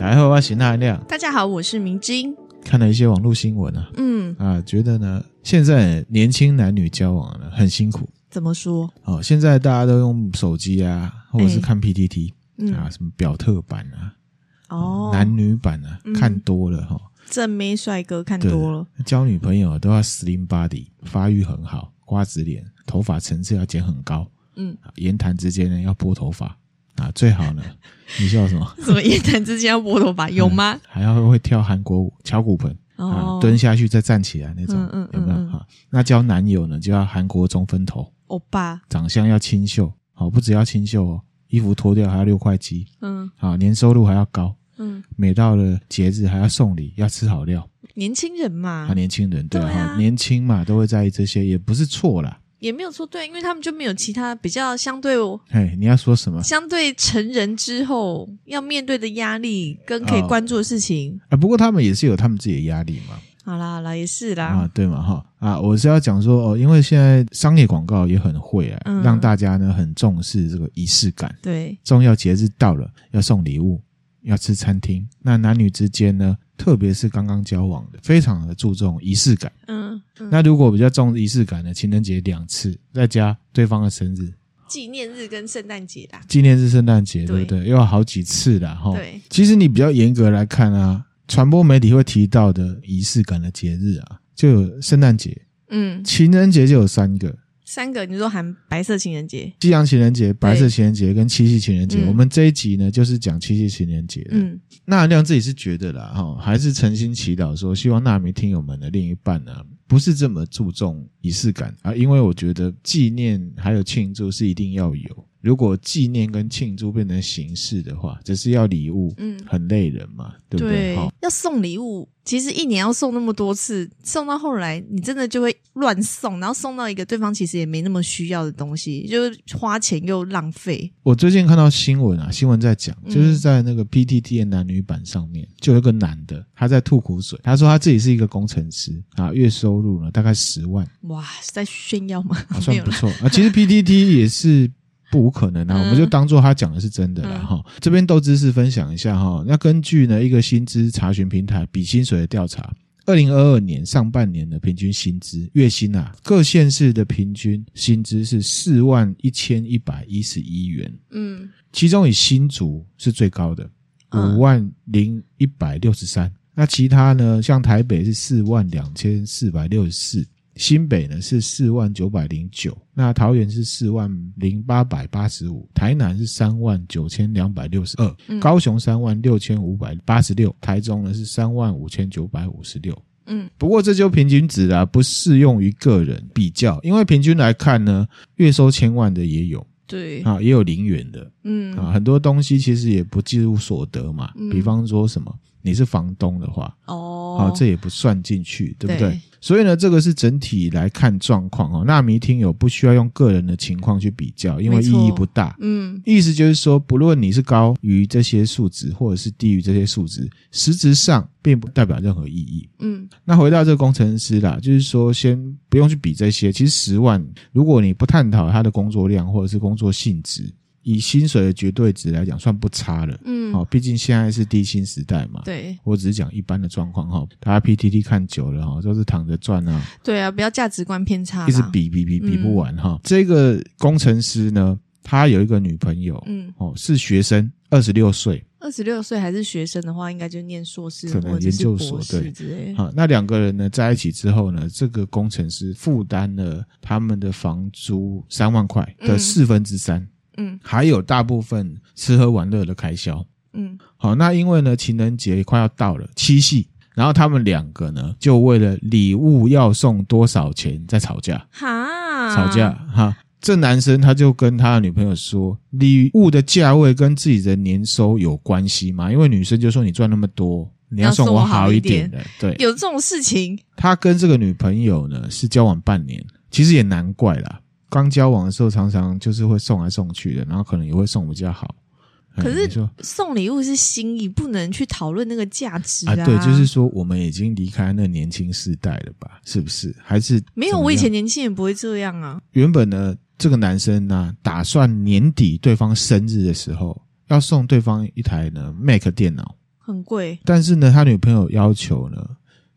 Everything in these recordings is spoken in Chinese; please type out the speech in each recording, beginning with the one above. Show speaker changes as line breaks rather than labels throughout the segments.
大家好，我是那亮。
大家好，我是明晶。
看了一些网络新闻啊，嗯啊，觉得呢，现在年轻男女交往呢很辛苦。
怎么说？
哦，现在大家都用手机啊，或者是看 PTT、啊，什么表特版啊，哦，男女版啊，嗯、看多了哈、哦，
正妹帅哥看多了，
交女朋友都要 slim body，发育很好，瓜子脸，头发层次要剪很高，嗯，言谈之间呢要拨头发。啊，最好呢！你笑什么？
什么夜谈之间要拨头发有吗？
嗯、还要会跳韩国舞、敲骨盆、哦、啊，蹲下去再站起来那种，嗯有没有？哈、嗯，那交男友呢，就要韩国中分头，欧巴，长相要清秀，好，不只要清秀哦，衣服脱掉还要六块肌，嗯，好，年收入还要高，嗯，每到了节日还要送礼，要吃好料，
年轻人嘛，
啊，年轻人对啊，年轻嘛，都会在意这些，也不是错啦。
也没有说，对，因为他们就没有其他比较相对哦。
嘿，你要说什么？
相对成人之后要面对的压力跟可以关注的事情。
啊、哦，不过他们也是有他们自己的压力嘛。
好啦好啦，也是啦。
啊，对嘛哈啊，我是要讲说哦，因为现在商业广告也很会啊，嗯、让大家呢很重视这个仪式感。对，重要节日到了要送礼物，要吃餐厅。那男女之间呢？特别是刚刚交往的，非常的注重仪式感。嗯，嗯，那如果比较重仪式感的，情人节两次，再加对方的生日、
纪念日跟圣诞节啦。
纪念日、圣诞节，对不对？又要好几次啦。哈。对，其实你比较严格来看啊，传播媒体会提到的仪式感的节日啊，就有圣诞节，嗯，情人节就有三个。
三个，你说含白色情人节、
西洋情人节、白色情人节跟七夕情人节。嗯、我们这一集呢，就是讲七夕情人节的。嗯，那亮自己是觉得啦，哈，还是诚心祈祷说，希望纳米听友们的另一半呢，不是这么注重仪式感啊，因为我觉得纪念还有庆祝是一定要有。如果纪念跟庆祝变成形式的话，只是要礼物，嗯，很累人嘛，对不对？
对，要送礼物，其实一年要送那么多次，送到后来你真的就会乱送，然后送到一个对方其实也没那么需要的东西，就是花钱又浪费。
我最近看到新闻啊，新闻在讲，就是在那个 PTT 的男女版上面，就有一个男的他在吐苦水，他说他自己是一个工程师啊，月收入呢大概十万。
哇，是在炫耀吗？
好算 不错啊，其实 PTT 也是。不无可能啊，我们就当做他讲的是真的了哈。嗯、这边都知识分享一下哈。那根据呢一个薪资查询平台比薪水的调查，二零二二年上半年的平均薪资月薪啊，各县市的平均薪资是四万一千一百一十一元。嗯，其中以新竹是最高的，五万零一百六十三。那其他呢，像台北是四万两千四百六十四。新北呢是四万九百零九，那桃园是四万零八百八十五，台南是三万九千两百六十二，高雄三万六千五百八十六，台中呢是三万五千九百五十六。嗯，不过这就平均值啦，不适用于个人比较，因为平均来看呢，月收千万的也有，对。啊，也有零元的，嗯。啊，很多东西其实也不计入所得嘛，比方说什么你是房东的话，哦，好，这也不算进去，对不对？所以呢，这个是整体来看状况哦。纳米听友不需要用个人的情况去比较，因为意义不大。嗯，意思就是说，不论你是高于这些数值，或者是低于这些数值，实质上并不代表任何意义。嗯，那回到这个工程师啦，就是说，先不用去比这些。其实十万，如果你不探讨他的工作量或者是工作性质。以薪水的绝对值来讲，算不差了。嗯，好，毕竟现在是低薪时代嘛。对，我只是讲一般的状况哈。大家 PTT 看久了哈，都是躺着赚啊。
对啊，不要价值观偏差，
一直比比比比不完哈。这个工程师呢，他有一个女朋友，嗯，哦，是学生，二十六岁。
二十六岁还是学生的话，应该就念硕士，
可能研究所对。好，那两个人呢，在一起之后呢，这个工程师负担了他们的房租三万块的四分之三。嗯，还有大部分吃喝玩乐的开销。嗯，好，那因为呢，情人节快要到了，七夕，然后他们两个呢，就为了礼物要送多少钱在吵架。哈，吵架哈，这男生他就跟他的女朋友说，礼物的价位跟自己的年收有关系吗？因为女生就说你赚那么多，你要送我好一点的。对，
有这种事情。
他跟这个女朋友呢是交往半年，其实也难怪啦。刚交往的时候，常常就是会送来送去的，然后可能也会送比较好。
可是送礼物是心意，不能去讨论那个价值啊，
啊。对，就是说我们已经离开那年轻世代了吧？是不是？还是
没有？我以前年轻人不会这样啊。
原本呢，这个男生呢，打算年底对方生日的时候要送对方一台呢 Mac 电脑。
很贵。
但是呢，他女朋友要求呢，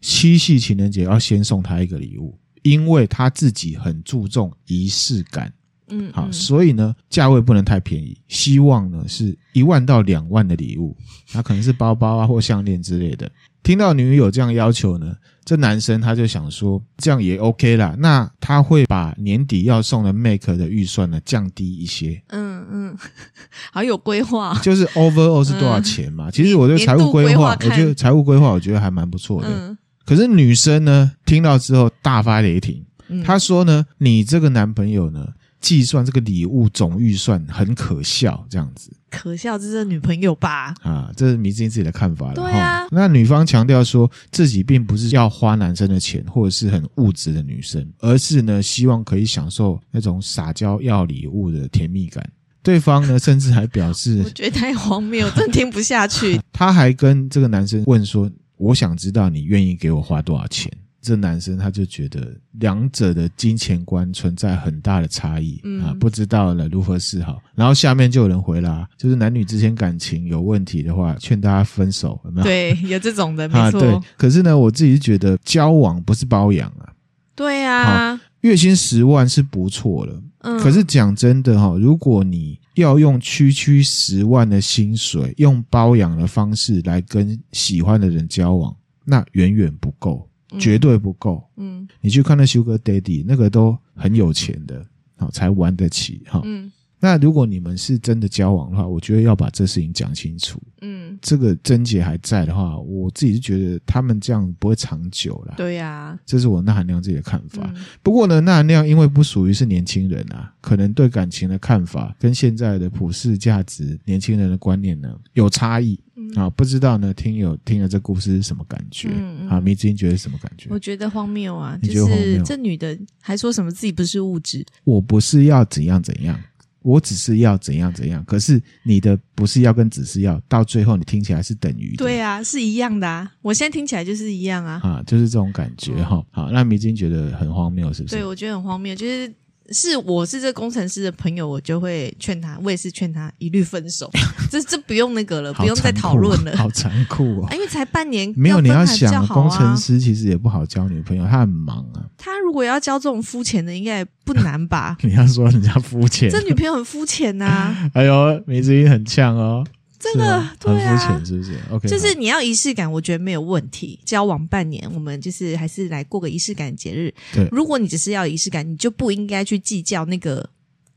七夕情人节要先送他一个礼物，因为他自己很注重仪式感。
嗯，
好，所以呢，价位不能太便宜，希望呢是一万到两万的礼物，那可能是包包啊或项链之类的。听到女友这样要求呢，这男生他就想说，这样也 OK 啦。那他会把年底要送的 Make 的预算呢降低一些。
嗯嗯，好有规划，
就是 Overall 是多少钱嘛？嗯、其实我觉得财务规划，我觉得财务规划，我觉得还蛮不错的。嗯、可是女生呢，听到之后大发雷霆，她、嗯、说呢，你这个男朋友呢，计算这个礼物总预算很可笑，这样子。
可笑，这是女朋友吧？
啊，这是迷之音自己的看法了。
对啊，
那女方强调说自己并不是要花男生的钱，或者是很物质的女生，而是呢希望可以享受那种撒娇要礼物的甜蜜感。对方呢甚至还表示，
我觉得太荒谬，真听不下去。
他还跟这个男生问说：“我想知道你愿意给我花多少钱？”这男生他就觉得两者的金钱观存在很大的差异，嗯、啊，不知道了如何是好。然后下面就有人回啦，就是男女之间感情有问题的话，劝大家分手，有没有？
对，有这种的，没错。
啊，对。可是呢，我自己觉得交往不是包养啊。
对啊，
月薪十万是不错了。嗯。可是讲真的哈，如果你要用区区十万的薪水，用包养的方式来跟喜欢的人交往，那远远不够。绝对不够。嗯，你去看那 Sugar Daddy，那个都很有钱的，好才玩得起哈。嗯，那如果你们是真的交往的话，我觉得要把这事情讲清楚。嗯，这个症结还在的话，我自己是觉得他们这样不会长久了。
对呀，这
是我那含量自己的看法。不过呢，那含量因为不属于是年轻人啊，可能对感情的看法跟现在的普世价值、年轻人的观念呢有差异。啊，不知道呢，听友听了这故事是什么感觉？嗯，啊，迷之音觉得什么感觉？
我觉得荒谬啊！就是这女的还说什么自己不是物质？
我不是要怎样怎样，我只是要怎样怎样。可是你的不是要跟只是要，到最后你听起来是等于的。
对啊，是一样的啊！我现在听起来就是一样啊！
啊，就是这种感觉哈。嗯，好，那迷津觉得很荒谬，是不是？
对，我觉得很荒谬，就是。是我是这工程师的朋友，我就会劝他，我也是劝他一律分手。这这不用那个了，不用再讨论了。
好残酷哦！
因为才半年，
没有你要想，工程师其实也不好交女朋友，他很忙啊。
他如果要交这种肤浅的，应该也不难吧？
你要说人家肤浅，
这女朋友很肤浅呐。
哎呦，迷之音很呛哦。
这个对啊，
很肤浅是不是？OK，
就是你要仪式感，我觉得没有问题。交往半年，我们就是还是来过个仪式感的节日。
对，
如果你只是要仪式感，你就不应该去计较那个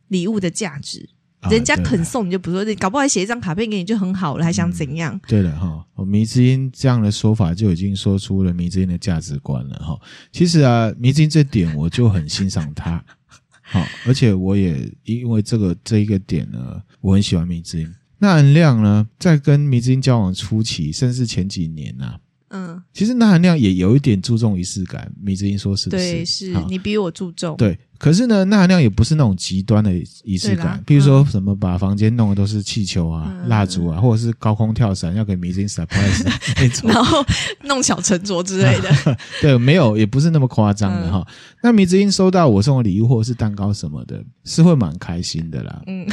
礼物的价值。人家肯送你就不说，你搞不好写一张卡片给你就很好了，还想怎样？
嗯、对了哈，迷之音这样的说法就已经说出了迷之音的价值观了哈。其实啊，迷之音这点我就很欣赏他，好，而且我也因为这个这一个点呢，我很喜欢迷之音。那恩亮呢，在跟迷之音交往初期，甚至前几年呐、啊，嗯，其实钠含量也有一点注重仪式感。米之音说是不是？
对，是你比我注重。
对。可是呢，钠含量也不是那种极端的仪式感，比如说什么把房间弄的都是气球啊、嗯、蜡烛啊，或者是高空跳伞要给米之音 surprise 那种，
然后弄小沉着之类的。
对，没有，也不是那么夸张的哈。嗯、那米之音收到我送的礼物或者是蛋糕什么的，是会蛮开心的啦。嗯。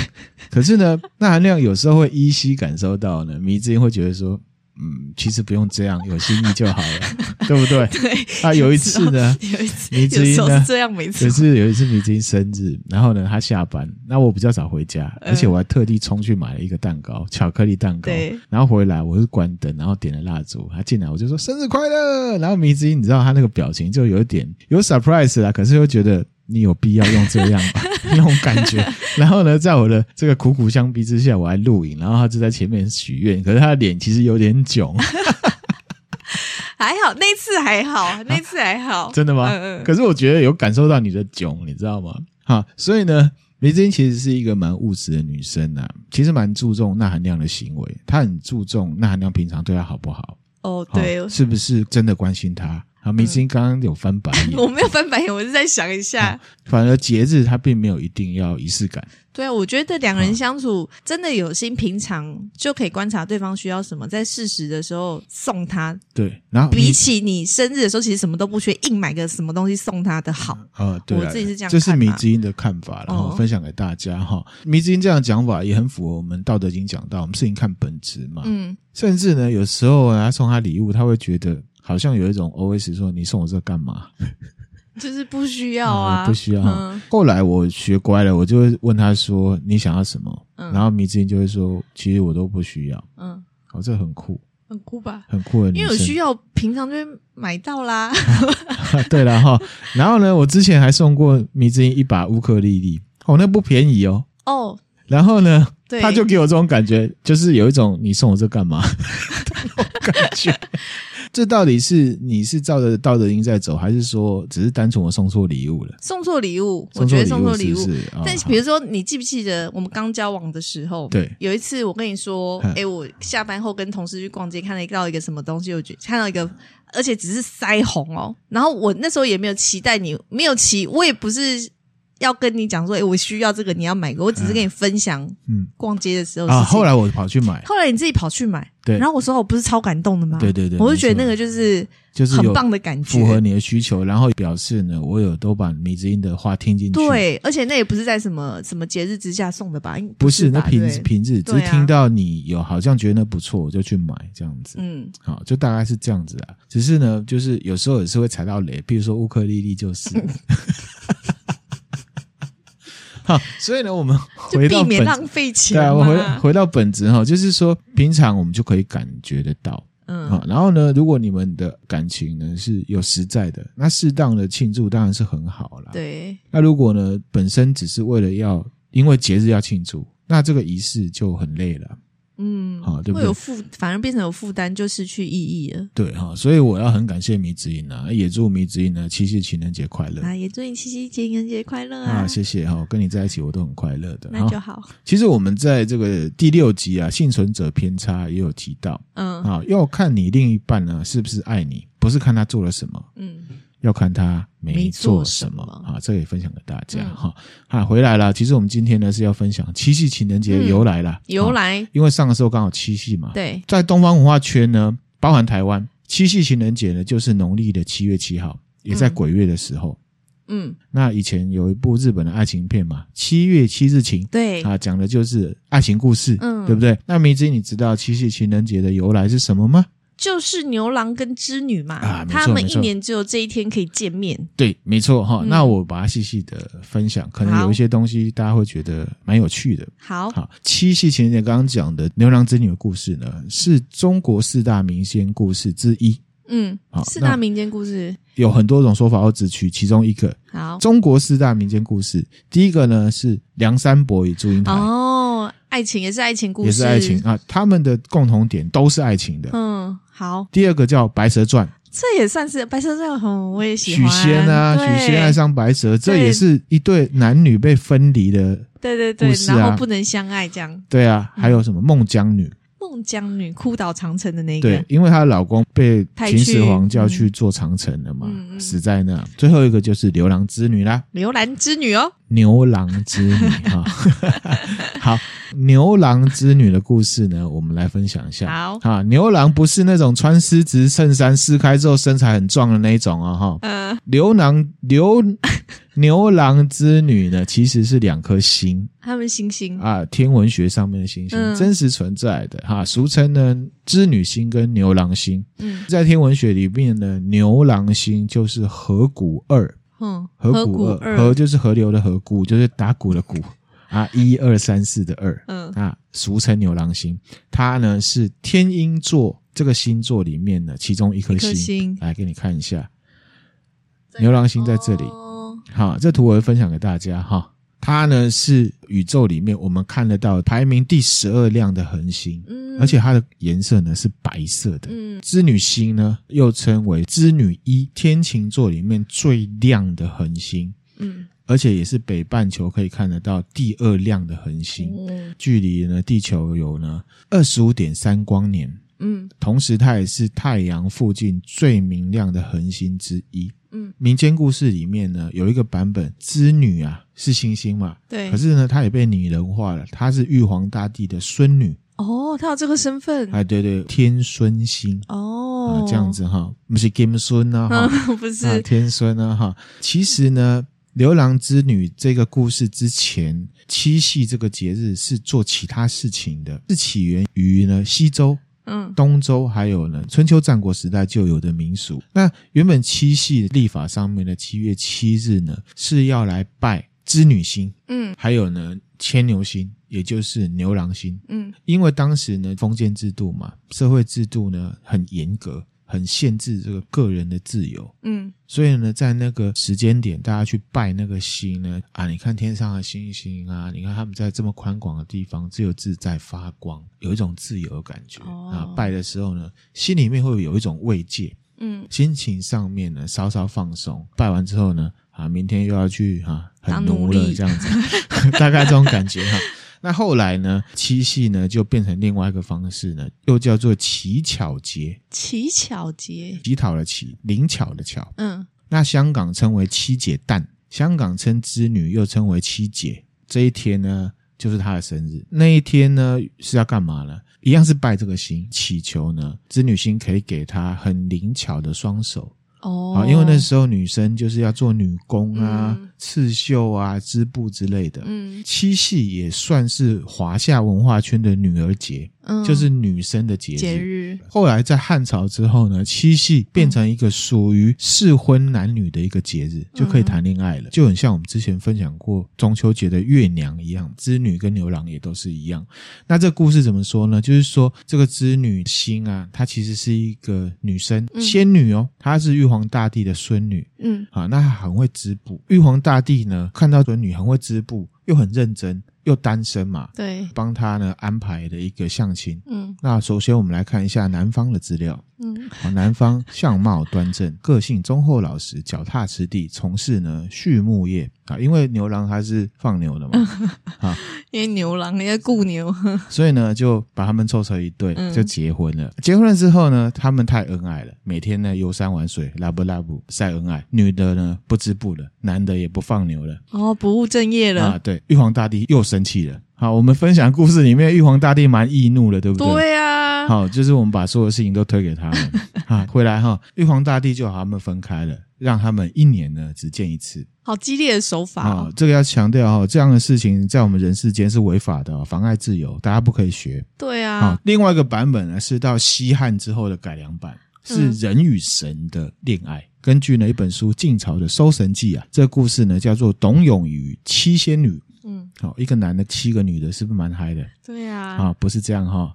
可是呢，钠含量有时候会依稀感受到呢，米之音会觉得说。嗯，其实不用这样，有心意就好了，对不对？
对。
啊有一次呢，有一次迷之音呢，
这样没错。
可是有一次迷之音生日，然后呢，他下班，那我比较早回家，而且我还特地冲去买了一个蛋糕，巧克力蛋糕。对。然后回来，我是关灯，然后点了蜡烛，他进来我就说生日快乐。然后迷之音，你知道他那个表情就有一点有 surprise 啦，可是又觉得。你有必要用这样吧？那种感觉。然后呢，在我的 这个苦苦相逼之下，我还录影，然后他就在前面许愿。可是他的脸其实有点囧。
还好，那次还好，那次还好。
啊、真的吗？嗯嗯。可是我觉得有感受到你的囧，你知道吗？哈，所以呢，迷之音其实是一个蛮务实的女生啊，其实蛮注重钠含量的行为。她很注重钠含量平常对她好不好？
哦，对，
是不是真的关心她？啊，迷之音刚刚有翻白眼，
我没有翻白眼，我是在想一下。
反而节日它并没有一定要仪式感。
对啊，我觉得两个人相处真的有心，平常就可以观察对方需要什么，在适时的时候送他。
对，然后
比起你生日的时候，其实什么都不缺，硬买个什么东西送他的好。
啊，对，
我自己是这样，
这是迷之音的看法，然后分享给大家哈。迷之音这样讲法也很符合我们《道德经》讲到，我们事情看本质嘛。嗯，甚至呢，有时候他送他礼物，他会觉得好像有一种 OS 说：“你送我这干嘛？”
就是不需要啊，
嗯、不需要。嗯、后来我学乖了，我就会问他说：“你想要什么？”嗯、然后迷之音就会说：“其实我都不需要。”嗯，哦，这很酷，
很酷吧？
很酷的，
因为有需要，平常就会买到啦。
啊、对了哈，然后呢，我之前还送过迷之音一把乌克丽丽，哦，那不便宜哦。哦，然后呢，他就给我这种感觉，就是有一种你送我这干嘛？感觉。这到底是你是照着道德经在走，还是说只是单纯我送错礼物了？
送错礼物，我觉得送错礼物。但比如说，你记不记得我们刚交往的时候？对，有一次我跟你说，哎，我下班后跟同事去逛街，看到一个什么东西，我觉看到一个，而且只是腮红哦。然后我那时候也没有期待你，没有期，我也不是。要跟你讲说，哎，我需要这个，你要买个。我只是跟你分享，嗯，逛街的时候
啊。后来我跑去买，
后来你自己跑去买，
对。
然后我说我不是超感动的吗？
对对对，
我就觉得那个就是就是很棒的感觉，
符合你的需求，然后表示呢，我有都把米子音的话听进去。
对，而且那也不是在什么什么节日之下送的吧？
不是，那平平日只是听到你有好像觉得那不错，我就去买这样子。嗯，好，就大概是这样子啊。只是呢，就是有时候也是会踩到雷，比如说乌克丽丽就是。好，所以呢，我们回到
避免浪费钱。
对啊，我回回到本质哈，就是说，平常我们就可以感觉得到，嗯，好，然后呢，如果你们的感情呢是有实在的，那适当的庆祝当然是很好啦。
对，
那如果呢，本身只是为了要因为节日要庆祝，那这个仪式就很累了。
嗯，好，对不对？会有负，反而变成有负担，就失去意义了。
对哈，所以我要很感谢迷之音啊，也祝迷之音呢七夕情人节快乐
啊！也祝你七夕情人节快乐啊！
啊，谢谢哈，跟你在一起我都很快乐的，
那就好。
其实我们在这个第六集啊，幸存者偏差也有提到，嗯，啊，要看你另一半呢是不是爱你，不是看他做了什么，嗯。要看他没做什么啊，这也分享给大家哈。啊，回来了。其实我们今天呢是要分享七夕情人节的由来了。
由来，
因为上个时候刚好七夕嘛。
对，
在东方文化圈呢，包含台湾，七夕情人节呢就是农历的七月七号，也在鬼月的时候。嗯，那以前有一部日本的爱情片嘛，《七月七日晴》。对啊，讲的就是爱情故事，嗯，对不对？那迷之，你知道七夕情人节的由来是什么吗？
就是牛郎跟织女嘛，啊、他们一年只有这一天可以见面。
对，没错哈。嗯、那我把它细细的分享，可能有一些东西大家会觉得蛮有趣的。
好，
好，七夕情人节刚刚讲的牛郎织女的故事呢，是中国四大民间故事之一。
嗯，好，四大民间故事
有很多种说法，我只取其中一个。
好，
中国四大民间故事，第一个呢是梁山伯与祝英台。
哦，爱情也是爱情故事，
也是爱情啊，他们的共同点都是爱情的。
嗯，好。
第二个叫《白蛇传》，
这也算是《白蛇传》很，我也喜欢。
许仙啊，许仙爱上白蛇，这也是一对男女被分离的，
对对对，然后不能相爱这样。
对啊，还有什么孟姜女？
孟姜女哭倒长城的那个，
对，因为她的老公被秦始皇叫去做长城了嘛，嗯、死在那。最后一个就是牛郎织女啦，
牛郎织女哦，
牛郎织女哈。好，牛郎织女的故事呢，我们来分享一下。
好，
啊，牛郎不是那种穿丝质衬衫撕开之后身材很壮的那一种啊，哈。嗯，牛郎牛。牛郎织女呢，其实是两颗星，
他们星星。
啊，天文学上面的星星，嗯、真实存在的哈，俗称呢织女星跟牛郎星。嗯，在天文学里面呢，牛郎星就是河谷二，嗯，河谷二，河就是河流的河，谷就是打鼓的鼓啊，一二三四的二，嗯。啊，俗称牛郎星。它呢是天鹰座这个星座里面的其中一颗星，来给你看一下，牛郎星在这里。哦好，这图我会分享给大家哈。它呢是宇宙里面我们看得到排名第十二亮的恒星，嗯，而且它的颜色呢是白色的，嗯，织女星呢又称为织女一，天琴座里面最亮的恒星，嗯，而且也是北半球可以看得到第二亮的恒星，嗯，距离呢地球有呢二十五点三光年。
嗯，
同时它也是太阳附近最明亮的恒星之一。
嗯，
民间故事里面呢，有一个版本，织女啊是星星嘛，
对，
可是呢，她也被拟人化了，她是玉皇大帝的孙女。
哦，她有这个身份？
哎，对对，天孙星。
哦，
啊，这样子哈，不是金孙啊，哈，
不是、
啊、天孙啊，哈。其实呢，牛郎织女这个故事之前，七夕这个节日是做其他事情的，是起源于呢西周。
嗯，
东周还有呢，春秋战国时代就有的民俗。那原本七夕历法上面的七月七日呢，是要来拜织女星，
嗯，
还有呢牵牛星，也就是牛郎星，
嗯，
因为当时呢封建制度嘛，社会制度呢很严格。很限制这个个人的自由，
嗯，
所以呢，在那个时间点，大家去拜那个星呢，啊，你看天上的星星啊，你看他们在这么宽广的地方自由自在发光，有一种自由的感觉、哦、啊。拜的时候呢，心里面会有一种慰藉，
嗯，
心情上面呢稍稍放松。拜完之后呢，啊，明天又要去哈、啊，很奴了这样子，大概这种感觉哈。那后来呢？七夕呢就变成另外一个方式呢，又叫做乞巧节。
乞巧节，
乞讨的乞，灵巧的巧。
嗯，
那香港称为七姐诞，香港称织女又称为七姐。这一天呢，就是她的生日。那一天呢是要干嘛呢？一样是拜这个星，祈求呢织女星可以给她很灵巧的双手。
哦，
啊，因为那时候女生就是要做女工啊、嗯、刺绣啊、织布之类的。
嗯，
七夕也算是华夏文化圈的女儿节。嗯，就是女生的节日。节日。后来在汉朝之后呢，七夕变成一个属于适婚男女的一个节日，嗯、就可以谈恋爱了。就很像我们之前分享过中秋节的月娘一样，织女跟牛郎也都是一样。那这故事怎么说呢？就是说这个织女星啊，她其实是一个女生，仙女哦，她是玉皇大帝的孙女。
嗯，
啊，那她很会织布。玉皇大帝呢，看到孙女很会织布，又很认真。又单身嘛，
对，
帮他呢安排的一个相亲。
嗯，
那首先我们来看一下男方的资料。
嗯，
好，男方相貌端正，个性忠厚老实，脚踏实地，从事呢畜牧业啊。因为牛郎他是放牛的嘛，啊，
因为牛郎要雇牛，
所以呢就把他们凑成一对，
嗯、
就结婚了。结婚了之后呢，他们太恩爱了，每天呢游山玩水，拉布拉布晒恩爱。女的呢不织布了，男的也不放牛了，
哦，不务正业了
啊。对，玉皇大帝又生气了。好，我们分享故事里面，玉皇大帝蛮易怒的，对不对？
对啊。
好，就是我们把所有事情都推给他们。啊，回来哈，玉皇大帝就和他们分开了，让他们一年呢只见一次。
好激烈的手法哦。
这个要强调哈，这样的事情在我们人世间是违法的，妨碍自由，大家不可以学。
对啊。
好，另外一个版本呢是到西汉之后的改良版，是人与神的恋爱。嗯、根据呢一本书《晋朝的搜神记》啊，这个故事呢叫做董永与七仙女。
嗯，
好，一个男的，七个女的，是不是蛮嗨的？
对啊，
啊，不是这样哈，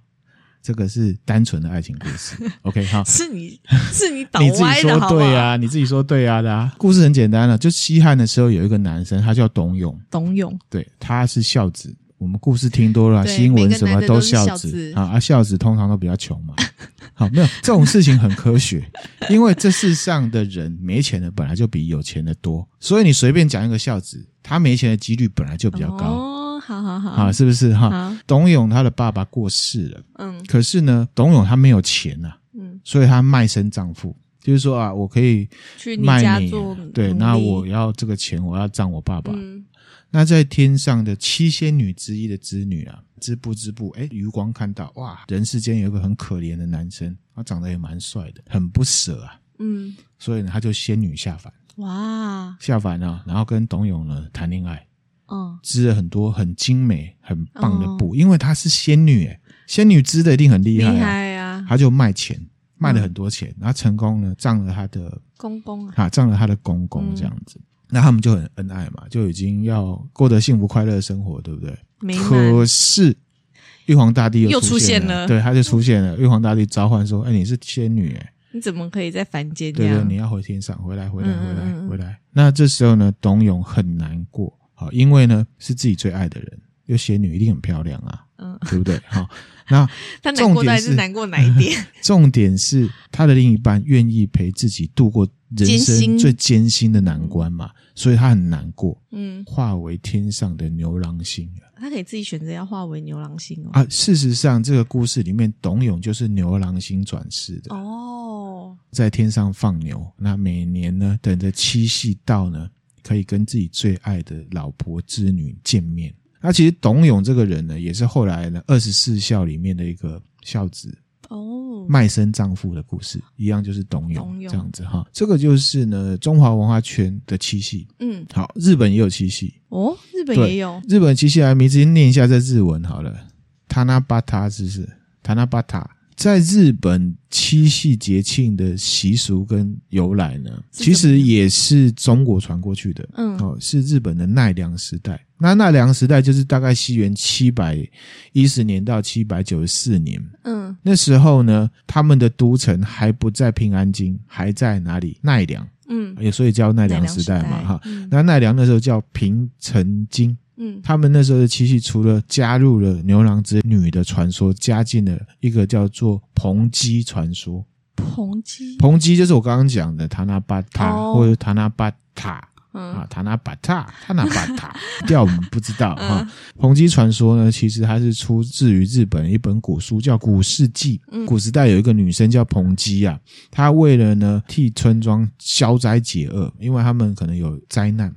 这个是单纯的爱情故事。OK，好，
是你 是你倒歪的，
你自己说对啊，你自己说对啊的啊。故事很简单了，就西汉的时候有一个男生，他叫董永。
董永，
对，他是孝子。我们故事听多了，新闻什么都孝子。啊，啊，孝子通常都比较穷嘛。好，没有这种事情很科学，因为这世上的人没钱的本来就比有钱的多，所以你随便讲一个孝子，他没钱的几率本来就比较高。
哦，好好好，
啊，是不是？哈？董永他的爸爸过世了，
嗯，
可是呢，董永他没有钱呐，
嗯，
所以他卖身葬父，就是说啊，我可以
去你家做，
对，那我要这个钱，我要葬我爸爸。
嗯
那在天上的七仙女之一的织女啊，织布织布，哎，余光看到哇，人世间有一个很可怜的男生，他长得也蛮帅的，很不舍啊，
嗯，
所以呢，他就仙女下凡，
哇，
下凡啊，然后跟董永呢谈恋爱，
嗯，
织了很多很精美、很棒的布，因为她是仙女，哎，仙女织的一定很厉害，
厉害啊，
他就卖钱，卖了很多钱，然后成功呢，葬了他的
公公
啊，葬了他的公公这样子。那他们就很恩爱嘛，就已经要过得幸福快乐的生活，对不
对？
可是玉皇大帝
又出现了，
对，他就出现了。玉皇大帝召唤说：“哎，你是仙女，哎，
你怎么可以在凡间？
对对，你要回天上，回来，回来，回来，回来。”那这时候呢，董永很难过，好，因为呢是自己最爱的人，又仙女一定很漂亮啊，
嗯，
对不对？好，那
他难过还是难过哪一点？
重点是他的另一半愿意陪自己度过人生最艰辛的难关嘛，所以他很难过。嗯，化为天上的牛郎星。
他可以自己选择要化为牛郎星哦。
啊，事实上，这个故事里面，董永就是牛郎星转世的哦，在天上放牛。那每年呢，等着七夕到呢，可以跟自己最爱的老婆织女见面。那其实董永这个人呢，也是后来呢二十四孝里面的一个孝子。哦，卖身葬父的故事一样，就是董永这样子哈。这个就是呢，中华文化圈的七夕。嗯，好，日本也有七夕
哦，日本也有
日本七夕来，名字念一下在日文好了，塔纳巴塔是不是？塔纳巴塔，在日本七夕节庆的习俗跟由来呢，其实也是中国传过去的。嗯，哦，是日本的奈良时代。那奈良时代就是大概西元七百一十年到七百九十四年。嗯，那时候呢，他们的都城还不在平安京，还在哪里？奈良。嗯，也所以叫奈良时代嘛，哈。那奈良那时候叫平城京。嗯，他们那时候的七夕，除了加入了牛郎织女的传说，加进了一个叫做蓬基传说。
蓬基，
蓬基就是我刚刚讲的塔那巴塔或者塔那巴塔。啊，塔那巴塔，塔那巴塔，调我们不知道哈。蓬基传说呢，其实它是出自于日本一本古书，叫《古事记》。古时代有一个女生叫蓬基啊，她为了呢替村庄消灾解厄，因为他们可能有灾难，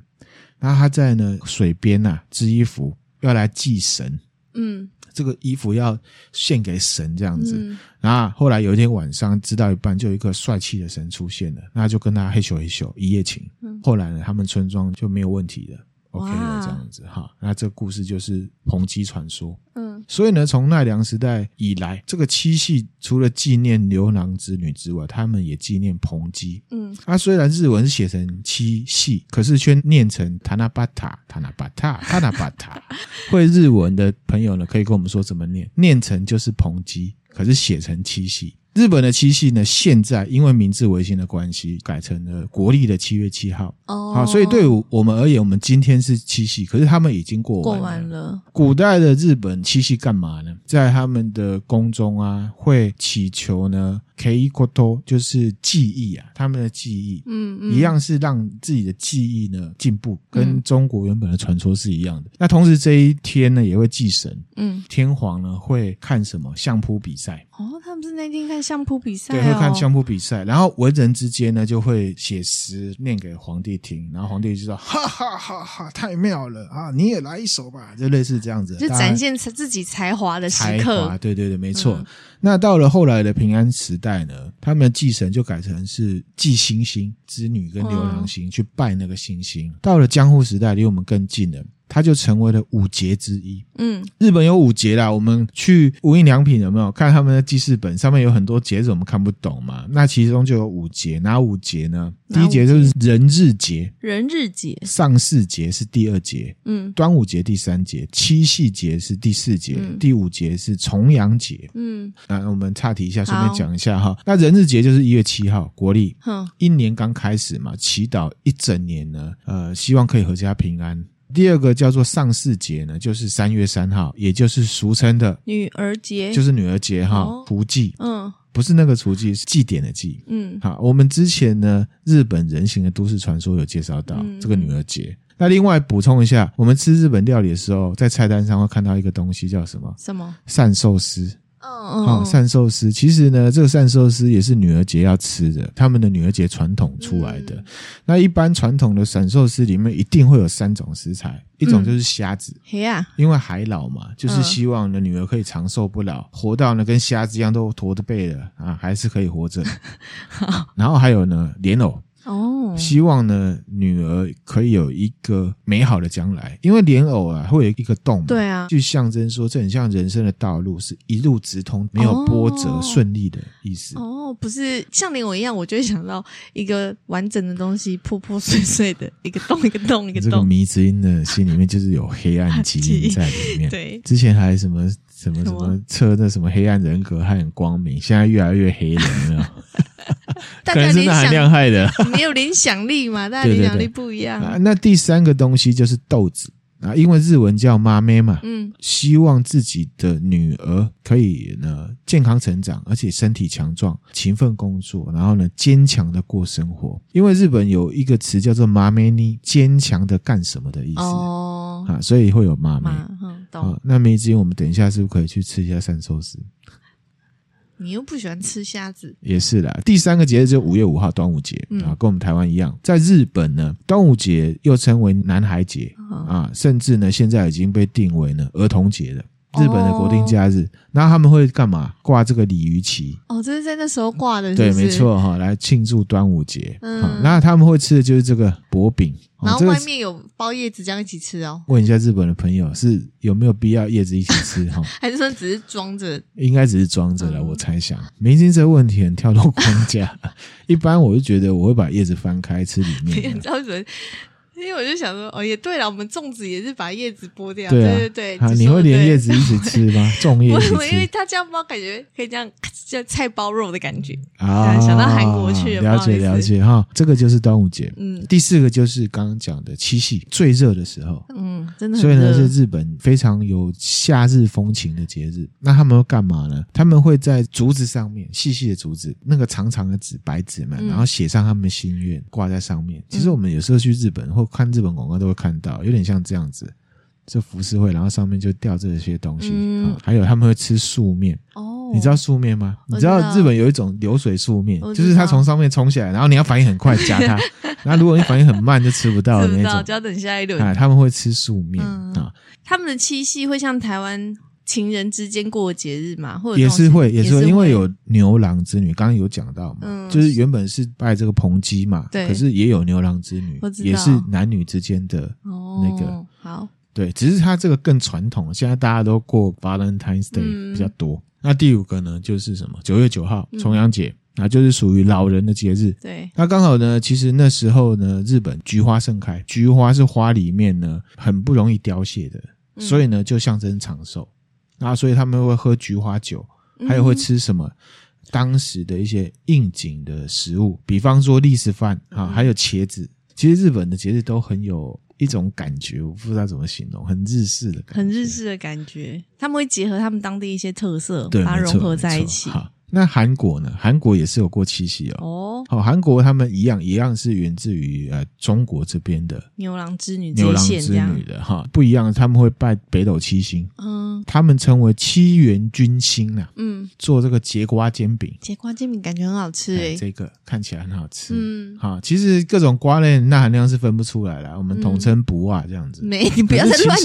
然后她在呢水边呐织衣服，要来祭神。嗯。这个衣服要献给神这样子，嗯、然后后来有一天晚上，织到一半，就有一个帅气的神出现了，那就跟他嘿咻嘿咻一夜情。嗯、后来呢，他们村庄就没有问题了。OK 了，这样子哈，那这个故事就是蓬基传说。嗯，所以呢，从奈良时代以来，这个七系除了纪念牛郎织女之外，他们也纪念蓬基。嗯，啊虽然日文是写成七系，可是却念成塔那巴塔，塔那巴塔，塔那巴塔。会日文的朋友呢，可以跟我们说怎么念？念成就是蓬基，可是写成七夕。日本的七夕呢，现在因为明治维新的关系，改成了国历的七月七号。哦，好，所以对我们而言，我们今天是七夕，可是他们已经过完了。过完了。古代的日本七夕干嘛呢？在他们的宫中啊，会祈求呢。Keikoto 就是记忆啊，他们的记忆，嗯嗯，一样是让自己的记忆呢进步，跟中国原本的传说是一样的。嗯、那同时这一天呢，也会祭神，嗯，天皇呢会看什么相扑比赛？
哦，他们是那天看相扑比赛、哦，
对，会看相扑比赛。然后文人之间呢就会写诗念给皇帝听，然后皇帝就说：“哈哈哈哈，太妙了啊！你也来一首吧。”就类似这样子，
就展现自己才华的时刻。
对对对，没错。嗯、那到了后来的平安时代。呢，他们的祭神就改成是祭星星、织女跟牛郎星，去拜那个星星。到了江户时代，离我们更近了。它就成为了五节之一。嗯，日本有五节啦。我们去无印良品有没有看他们的记事本？上面有很多节日，我们看不懂嘛。那其中就有五节，哪五节呢？第一节就是人日节，
人日节。
上巳节是第二节，嗯，端午节第三节，七夕节是第四节，嗯、第五节是重阳节。嗯，那我们岔题一下，顺便讲一下哈。那人日节就是一月七号，国历，嗯，一年刚开始嘛，祈祷一整年呢，呃，希望可以阖家平安。第二个叫做上巳节呢，就是三月三号，也就是俗称的
女儿节，
就是女儿节哈，雏祭，嗯，不是那个除祭，是祭典的祭，嗯，好，我们之前呢，日本人形的都市传说有介绍到这个女儿节。嗯、那另外补充一下，我们吃日本料理的时候，在菜单上会看到一个东西叫什么？
什么？
善寿司。嗯，好，鳝寿司其实呢，这个鳝寿司也是女儿节要吃的，他们的女儿节传统出来的。嗯、那一般传统的散寿司里面一定会有三种食材，一种就是虾子，嗯、因为海老嘛，就是希望呢女儿可以长寿不老，活到呢跟虾子一样都驼着背了啊，还是可以活着。好 然后还有呢莲藕。哦，希望呢，女儿可以有一个美好的将来，因为莲藕啊会有一个洞，
对啊，
就象征说这很像人生的道路是一路直通，没有波折，顺利的意思。
哦，不是像莲藕一样，我就会想到一个完整的东西破破碎碎的一个洞，一个洞，一个洞。这个迷之音的心里面就是有黑暗基因在里面。对，之前还什么什么什么测那什么黑暗人格还很光明，现在越来越黑了，有没有？可能是那含量害的，没有联想力嘛？大家联想力不一样。
对对对啊，那第三个东西就是豆子，啊，因为日文叫妈咪嘛，嗯，希望自己的女儿可以呢健康成长，而且身体强壮，勤奋工作，然后呢坚强的过生活。因为日本有一个词叫做妈咪尼，坚强的干什么的意思哦，啊，所以会有妈咪。嗯，懂。那梅子，我们等一下是不是可以去吃一下三寿司？
你又不喜欢吃虾子，
也是啦。第三个节日就五月五号端午节啊，跟我们台湾一样，在日本呢，端午节又称为男孩节啊，甚至呢现在已经被定为呢儿童节了。日本的国定假日，然后他们会干嘛？挂这个鲤鱼旗
哦，这是在那时候挂的是
是，对，没错哈，来庆祝端午节。嗯，那他们会吃的就是这个薄饼，
然后外面有包叶子这样一起吃哦。
问一下日本的朋友，是有没有必要叶子一起吃 哈？
还是说只是装着？
应该只是装着了，嗯、我猜想。明星这个问题很跳脱框架，一般我就觉得我会把叶子翻开吃里面。你知道
因为我就想说，哦，也对了，我们粽子也是把叶子剥掉，对、啊、对对对。
你会连叶子一起吃吗？粽叶一起吃？
因为他这样包，感觉可以这样像菜包肉的感觉啊。想到韩国去了，
了解了解哈。这个就是端午节。嗯，第四个就是刚刚讲的七夕，最热的时候。嗯，真的。所以呢，是日本非常有夏日风情的节日。那他们会干嘛呢？他们会在竹子上面，细细的竹子，那个长长的纸白纸嘛，然后写上他们的心愿，挂在上面。其实我们有时候去日本或看日本广告都会看到，有点像这样子，这浮世绘，然后上面就吊这些东西，嗯、还有他们会吃素面。哦，你知道素面吗？你知道日本有一种流水素面，就是它从上面冲下来，然后你要反应很快夹它，然后如果你反应很慢就吃不到的那种，
就要等下一轮。
啊，他们会吃素面啊、嗯，
他们的七夕会像台湾。情人之间过节日嘛，或者
也是会，也是会，因为有牛郎织女，刚刚有讲到嘛，嗯，就是原本是拜这个蓬基嘛，对，可是也有牛郎织女，也是男女之间的那个，哦、好，对，只是他这个更传统，现在大家都过 Valentine's Day 比较多。嗯、那第五个呢，就是什么？九月九号重阳节，那、嗯、就是属于老人的节日，对。那刚好呢，其实那时候呢，日本菊花盛开，菊花是花里面呢很不容易凋谢的，所以呢就象征长寿。啊，所以他们会喝菊花酒，还有会吃什么？当时的一些应景的食物，比方说立食饭啊，还有茄子。其实日本的节日都很有一种感觉，我不知道怎么形容，很日式的感觉，
很日式的感觉。他们会结合他们当地一些特色，把它融合在一起。
那韩国呢？韩国也是有过七夕哦。哦，好，韩国他们一样一样是源自于呃中国这边的
牛郎织女，
牛郎织女的哈不一样，他们会拜北斗七星，嗯，他们称为七元君星啊，嗯，做这个节瓜煎饼，
节瓜煎饼感觉很好吃诶，
这个看起来很好吃，嗯，好，其实各种瓜类钠含量是分不出来的，我们统称不啊这样子，
没，你不要再乱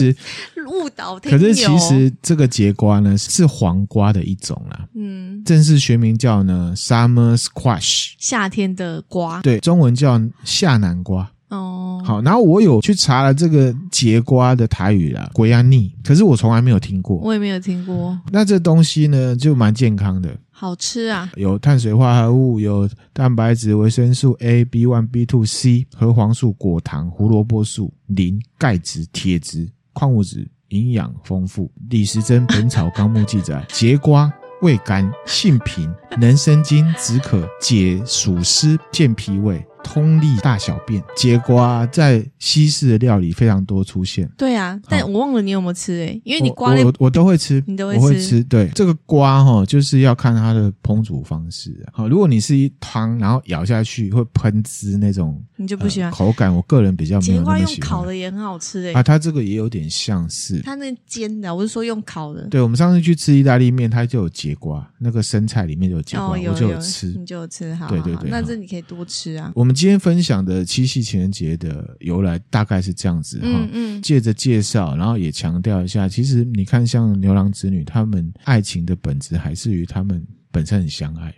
误导，
可是其实这个节瓜呢是黄瓜的一种啦，嗯，正式。学名叫呢，Summer Squash，
夏天的瓜，
对，中文叫夏南瓜。哦，好，然后我有去查了这个节瓜的台语啦，鬼安逆，可是我从来没有听过，
我也没有听过。
那这东西呢，就蛮健康的，
好吃啊，
有碳水化合物，有蛋白质、维生素 A、B one、B two、C、核黄素、果糖、胡萝卜素、磷、钙质、铁质、矿物质，营养丰富。李时珍《本草纲目》记载，节瓜。味甘，性平，能生津，止渴，解暑湿，健脾胃。通力大小便，节瓜在西式的料理非常多出现。对
啊，但我忘了你有没有吃诶、欸、因为你瓜
我我，我都会吃，
你都会吃。
我会吃。对，这个瓜哈，就是要看它的烹煮方式。好，如果你是一汤，然后咬下去会喷汁那种，
你就不喜欢、呃、口
感。我个人比较没有那么喜欢。节瓜用
烤的也很好吃诶、欸、
啊，它这个也有点像是
它那煎的，我是说用烤的。
对，我们上次去吃意大利面，它就有节瓜，那个生菜里面就有节瓜，哦、有我就有吃，
你就有吃。好，
对对对，
那这你可以多吃啊。
我们今天分享的。七夕情人节的由来大概是这样子哈，嗯嗯，借着介绍，然后也强调一下，其实你看，像牛郎织女，他们爱情的本质还是于他们本身很相爱，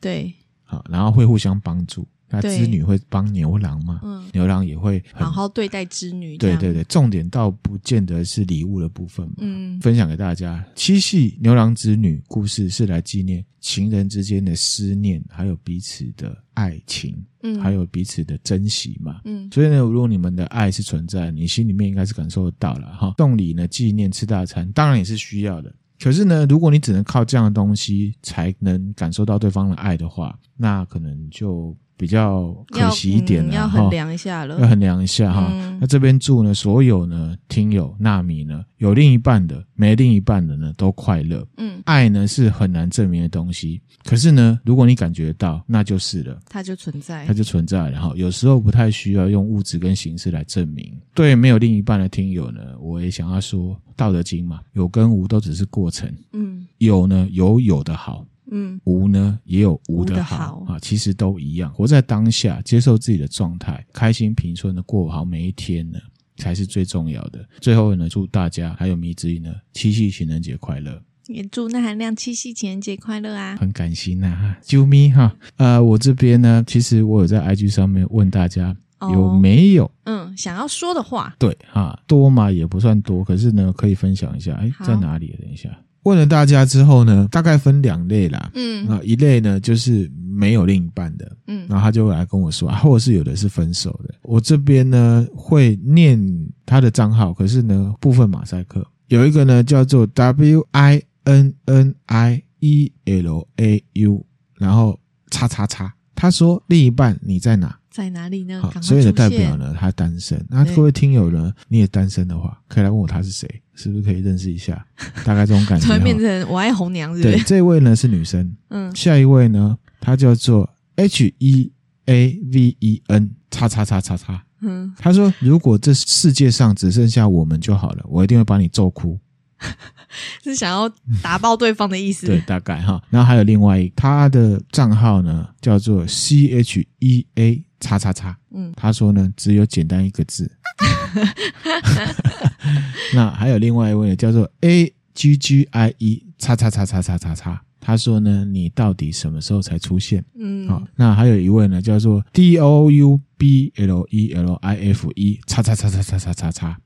对，
好，然后会互相帮助。那织女会帮牛郎嘛？嗯，牛郎也会
好好对待织女。
对对对，重点倒不见得是礼物的部分嘛。嗯，分享给大家，七夕牛郎织女故事是来纪念情人之间的思念，还有彼此的爱情，嗯，还有彼此的珍惜嘛。嗯，所以呢，如果你们的爱是存在，你心里面应该是感受得到了哈。送礼呢，纪念吃大餐，当然也是需要的。可是呢，如果你只能靠这样的东西才能感受到对方的爱的话，那可能就。比较可惜一点了，
要衡量一下了，
要衡量一下哈。那这边祝呢，所有呢听友纳米呢，有另一半的，没另一半的呢，都快乐。嗯，爱呢是很难证明的东西，可是呢，如果你感觉到，那就是了，
它就存在，
它就存在了哈。有时候不太需要用物质跟形式来证明。对没有另一半的听友呢，我也想要说，《道德经》嘛，有跟无都只是过程。嗯，有呢有有的好。嗯，无呢也有无的好啊，其实都一样。活在当下，接受自己的状态，开心平顺的过好每一天呢，才是最重要的。最后呢，祝大家还有迷之音呢，七夕情人节快乐！
也祝那含量七夕情人节快乐啊！
很感谢呐，啾咪哈！呃，我这边呢，其实我有在 IG 上面问大家有没有、哦、
嗯想要说的话？
对啊，多嘛也不算多，可是呢，可以分享一下。哎，在哪里？等一下。问了大家之后呢，大概分两类啦。嗯，啊，一类呢就是没有另一半的，嗯，然后他就来跟我说，啊或者是有的是分手的。我这边呢会念他的账号，可是呢部分马赛克。有一个呢叫做 W I N N I E L A U，然后叉叉叉。他说另一半你在哪？
在哪里呢？
好，所以的代表呢，他单身。那各位听友呢，你也单身的话，可以来问我他是谁，是不是可以认识一下？大概这种感觉。
会变成我爱红娘是不是？
对，这位呢是女生。嗯，下一位呢，她叫做 H E A V E N 叉叉叉叉叉。嗯，他说如果这世界上只剩下我们就好了，我一定会把你揍哭。
是想要打爆对方的意思？
对，大概哈。然后还有另外一个，他的账号呢叫做 C H E A 叉叉叉。嗯，他说呢只有简单一个字。那还有另外一位呢叫做 A G G I E 叉叉叉叉叉叉叉。他说呢你到底什么时候才出现？嗯，好。那还有一位呢叫做 D O U B L E L I F E 叉叉叉叉叉叉叉叉。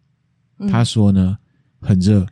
他说呢很热。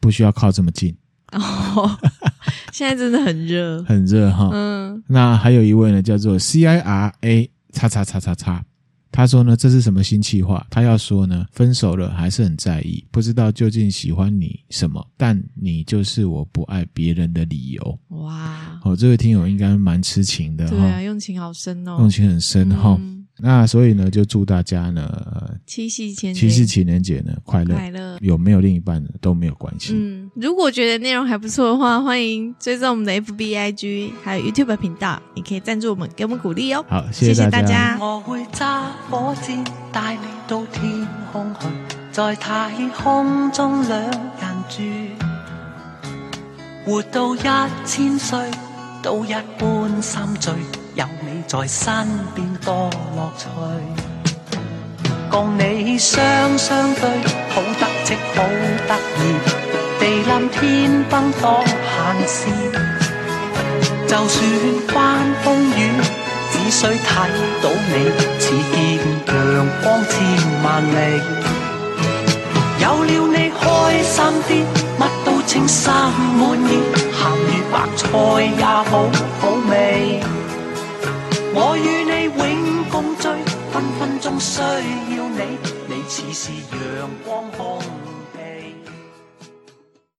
不需要靠这么近。
哦，现在真的很热，
很热哈。嗯，那还有一位呢，叫做 C I R A 叉叉叉叉叉，他说呢，这是什么新气话？他要说呢，分手了还是很在意，不知道究竟喜欢你什么，但你就是我不爱别人的理由。哇，哦，这位听友应该蛮痴情的，
对啊，用情好深哦，
用情很深哈。嗯那所以呢，就祝大家呢
七夕情
七夕情人节呢快乐快乐，有没有另一半呢都没有关系。
嗯，如果觉得内容还不错的话，欢迎追踪我们的 FBIG 还有 YouTube 频道，你可以赞助我们，给我们鼓励哦。
好，谢谢大家。
我会揸火箭带你到天空去，在太空中两人住，活到一千岁都一般心醉。在身边多乐趣，共你双双对，好得戚好得意，地冧天崩多闲事。就算翻风雨，只需睇到你，似见阳光千万里。有了你开心啲，乜都称心满意，咸鱼白菜也好好味。我与你永共聚，分分钟需要你，你似是阳光空。